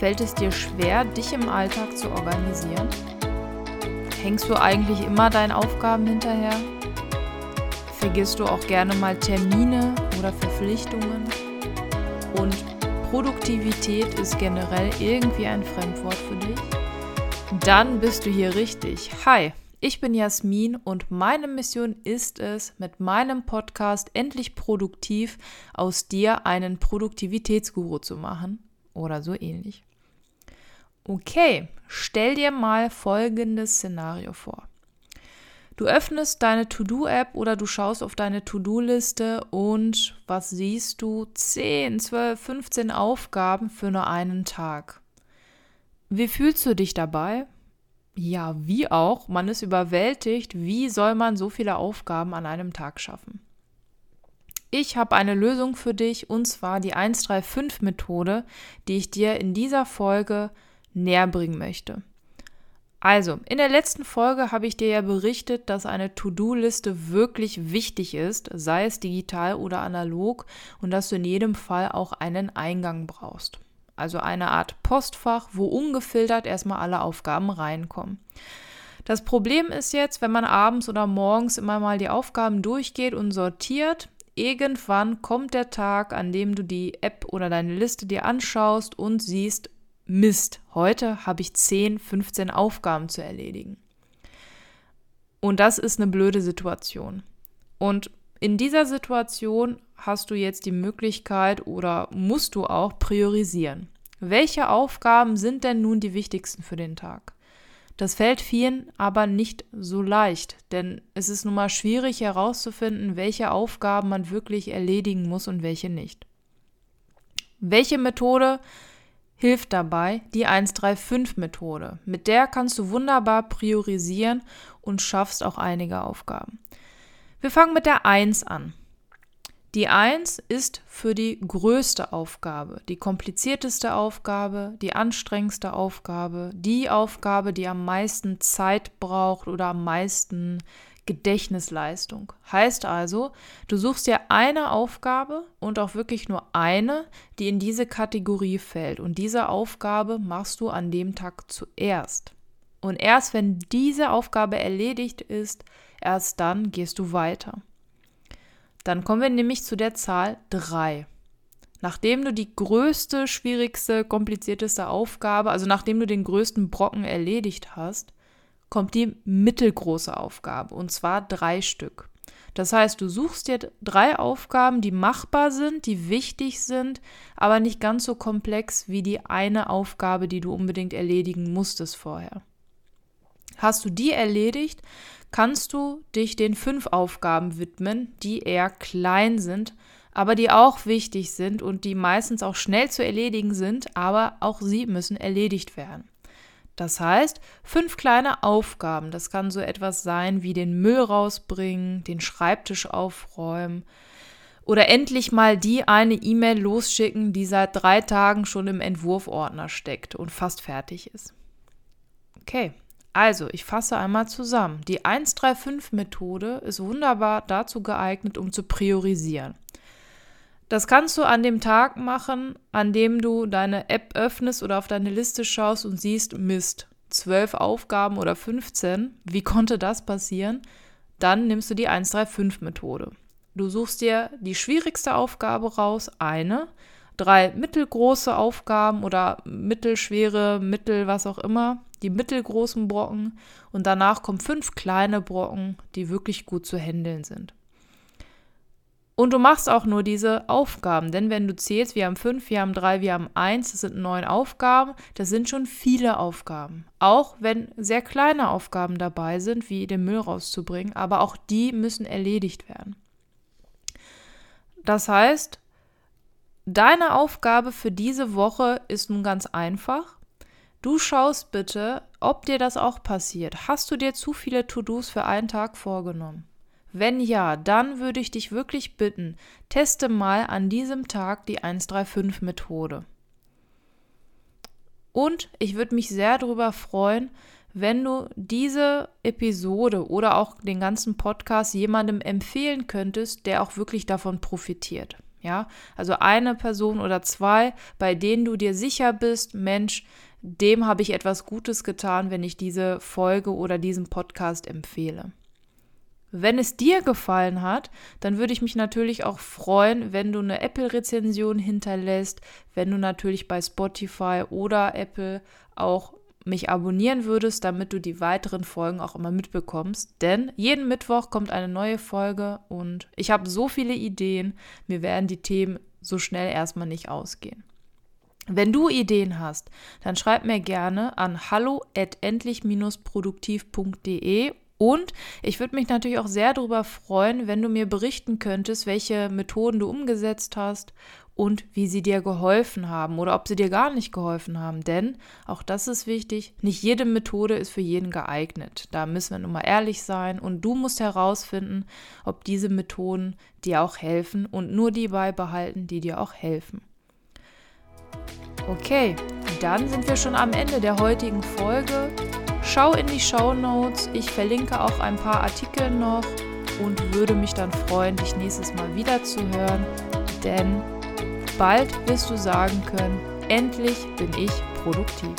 Fällt es dir schwer, dich im Alltag zu organisieren? Hängst du eigentlich immer deinen Aufgaben hinterher? Vergisst du auch gerne mal Termine oder Verpflichtungen? Und Produktivität ist generell irgendwie ein Fremdwort für dich? Dann bist du hier richtig. Hi, ich bin Jasmin und meine Mission ist es, mit meinem Podcast endlich produktiv aus dir einen Produktivitätsguru zu machen oder so ähnlich. Okay, stell dir mal folgendes Szenario vor. Du öffnest deine To-Do-App oder du schaust auf deine To-Do-Liste und was siehst du? 10, 12, 15 Aufgaben für nur einen Tag. Wie fühlst du dich dabei? Ja, wie auch, man ist überwältigt. Wie soll man so viele Aufgaben an einem Tag schaffen? Ich habe eine Lösung für dich und zwar die 135-Methode, die ich dir in dieser Folge näher bringen möchte. Also, in der letzten Folge habe ich dir ja berichtet, dass eine To-Do-Liste wirklich wichtig ist, sei es digital oder analog, und dass du in jedem Fall auch einen Eingang brauchst. Also eine Art Postfach, wo ungefiltert erstmal alle Aufgaben reinkommen. Das Problem ist jetzt, wenn man abends oder morgens immer mal die Aufgaben durchgeht und sortiert, irgendwann kommt der Tag, an dem du die App oder deine Liste dir anschaust und siehst, Mist, heute habe ich 10, 15 Aufgaben zu erledigen. Und das ist eine blöde Situation. Und in dieser Situation hast du jetzt die Möglichkeit oder musst du auch priorisieren. Welche Aufgaben sind denn nun die wichtigsten für den Tag? Das fällt vielen aber nicht so leicht, denn es ist nun mal schwierig herauszufinden, welche Aufgaben man wirklich erledigen muss und welche nicht. Welche Methode hilft dabei die 135-Methode. Mit der kannst du wunderbar priorisieren und schaffst auch einige Aufgaben. Wir fangen mit der 1 an. Die 1 ist für die größte Aufgabe, die komplizierteste Aufgabe, die anstrengendste Aufgabe, die Aufgabe, die am meisten Zeit braucht oder am meisten Gedächtnisleistung. Heißt also, du suchst dir eine Aufgabe und auch wirklich nur eine, die in diese Kategorie fällt. Und diese Aufgabe machst du an dem Tag zuerst. Und erst wenn diese Aufgabe erledigt ist, erst dann gehst du weiter. Dann kommen wir nämlich zu der Zahl 3. Nachdem du die größte, schwierigste, komplizierteste Aufgabe, also nachdem du den größten Brocken erledigt hast, kommt die mittelgroße Aufgabe, und zwar drei Stück. Das heißt, du suchst dir drei Aufgaben, die machbar sind, die wichtig sind, aber nicht ganz so komplex wie die eine Aufgabe, die du unbedingt erledigen musstest vorher. Hast du die erledigt, kannst du dich den fünf Aufgaben widmen, die eher klein sind, aber die auch wichtig sind und die meistens auch schnell zu erledigen sind, aber auch sie müssen erledigt werden. Das heißt, fünf kleine Aufgaben. Das kann so etwas sein wie den Müll rausbringen, den Schreibtisch aufräumen oder endlich mal die eine E-Mail losschicken, die seit drei Tagen schon im Entwurfordner steckt und fast fertig ist. Okay, also ich fasse einmal zusammen. Die 135-Methode ist wunderbar dazu geeignet, um zu priorisieren. Das kannst du an dem Tag machen, an dem du deine App öffnest oder auf deine Liste schaust und siehst, Mist, zwölf Aufgaben oder 15. Wie konnte das passieren? Dann nimmst du die 135-Methode. Du suchst dir die schwierigste Aufgabe raus, eine, drei mittelgroße Aufgaben oder mittelschwere, mittel, was auch immer, die mittelgroßen Brocken und danach kommen fünf kleine Brocken, die wirklich gut zu handeln sind. Und du machst auch nur diese Aufgaben, denn wenn du zählst, wir haben fünf, wir haben drei, wir haben eins, das sind neun Aufgaben, das sind schon viele Aufgaben. Auch wenn sehr kleine Aufgaben dabei sind, wie den Müll rauszubringen, aber auch die müssen erledigt werden. Das heißt, deine Aufgabe für diese Woche ist nun ganz einfach. Du schaust bitte, ob dir das auch passiert. Hast du dir zu viele To-Dos für einen Tag vorgenommen? Wenn ja, dann würde ich dich wirklich bitten, teste mal an diesem Tag die 135-Methode. Und ich würde mich sehr darüber freuen, wenn du diese Episode oder auch den ganzen Podcast jemandem empfehlen könntest, der auch wirklich davon profitiert. Ja, also eine Person oder zwei, bei denen du dir sicher bist, Mensch, dem habe ich etwas Gutes getan, wenn ich diese Folge oder diesen Podcast empfehle. Wenn es dir gefallen hat, dann würde ich mich natürlich auch freuen, wenn du eine Apple-Rezension hinterlässt, wenn du natürlich bei Spotify oder Apple auch mich abonnieren würdest, damit du die weiteren Folgen auch immer mitbekommst. Denn jeden Mittwoch kommt eine neue Folge und ich habe so viele Ideen, mir werden die Themen so schnell erstmal nicht ausgehen. Wenn du Ideen hast, dann schreib mir gerne an hallo@endlich-produktiv.de und ich würde mich natürlich auch sehr darüber freuen, wenn du mir berichten könntest, welche Methoden du umgesetzt hast und wie sie dir geholfen haben oder ob sie dir gar nicht geholfen haben. Denn, auch das ist wichtig, nicht jede Methode ist für jeden geeignet. Da müssen wir nun mal ehrlich sein und du musst herausfinden, ob diese Methoden dir auch helfen und nur die beibehalten, die dir auch helfen. Okay, dann sind wir schon am Ende der heutigen Folge. Schau in die Show Notes. Ich verlinke auch ein paar Artikel noch und würde mich dann freuen, dich nächstes Mal wieder zu hören. Denn bald wirst du sagen können, endlich bin ich produktiv.